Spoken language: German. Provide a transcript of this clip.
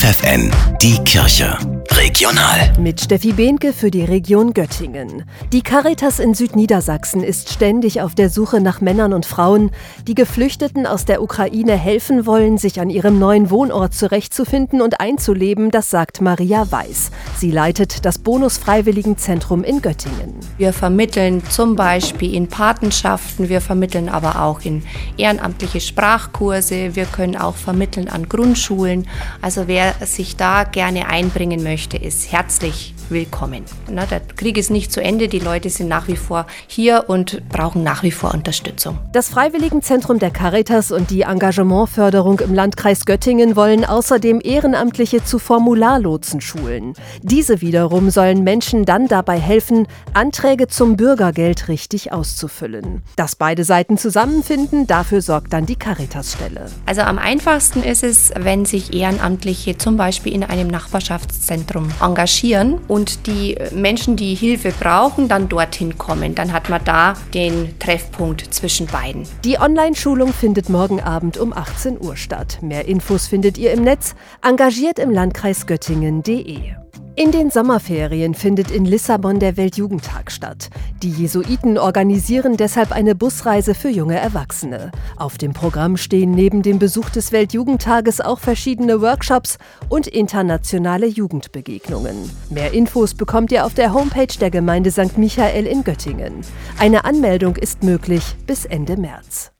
FFN, die Kirche. Regional. Mit Steffi Behnke für die Region Göttingen. Die Caritas in Südniedersachsen ist ständig auf der Suche nach Männern und Frauen, die Geflüchteten aus der Ukraine helfen wollen, sich an ihrem neuen Wohnort zurechtzufinden und einzuleben, das sagt Maria Weiß. Sie leitet das Bonus-Freiwilligenzentrum in Göttingen. Wir vermitteln zum Beispiel in Patenschaften, wir vermitteln aber auch in ehrenamtliche Sprachkurse, wir können auch vermitteln an Grundschulen. Also wer sich da gerne einbringen möchte, möchte, ist herzlich willkommen. Na, der Krieg ist nicht zu Ende, die Leute sind nach wie vor hier und brauchen nach wie vor Unterstützung. Das Freiwilligenzentrum der Caritas und die Engagementförderung im Landkreis Göttingen wollen außerdem Ehrenamtliche zu Formularlotsen schulen. Diese wiederum sollen Menschen dann dabei helfen, Anträge zum Bürgergeld richtig auszufüllen. Dass beide Seiten zusammenfinden, dafür sorgt dann die Caritas-Stelle. Also am einfachsten ist es, wenn sich Ehrenamtliche zum Beispiel in einem Nachbarschaftszentrum Zentrum engagieren und die Menschen, die Hilfe brauchen, dann dorthin kommen. Dann hat man da den Treffpunkt zwischen beiden. Die Online-Schulung findet morgen Abend um 18 Uhr statt. Mehr Infos findet ihr im Netz, engagiert im Landkreis Göttingen.de. In den Sommerferien findet in Lissabon der Weltjugendtag statt. Die Jesuiten organisieren deshalb eine Busreise für junge Erwachsene. Auf dem Programm stehen neben dem Besuch des Weltjugendtages auch verschiedene Workshops und internationale Jugendbegegnungen. Mehr Infos bekommt ihr auf der Homepage der Gemeinde St. Michael in Göttingen. Eine Anmeldung ist möglich bis Ende März.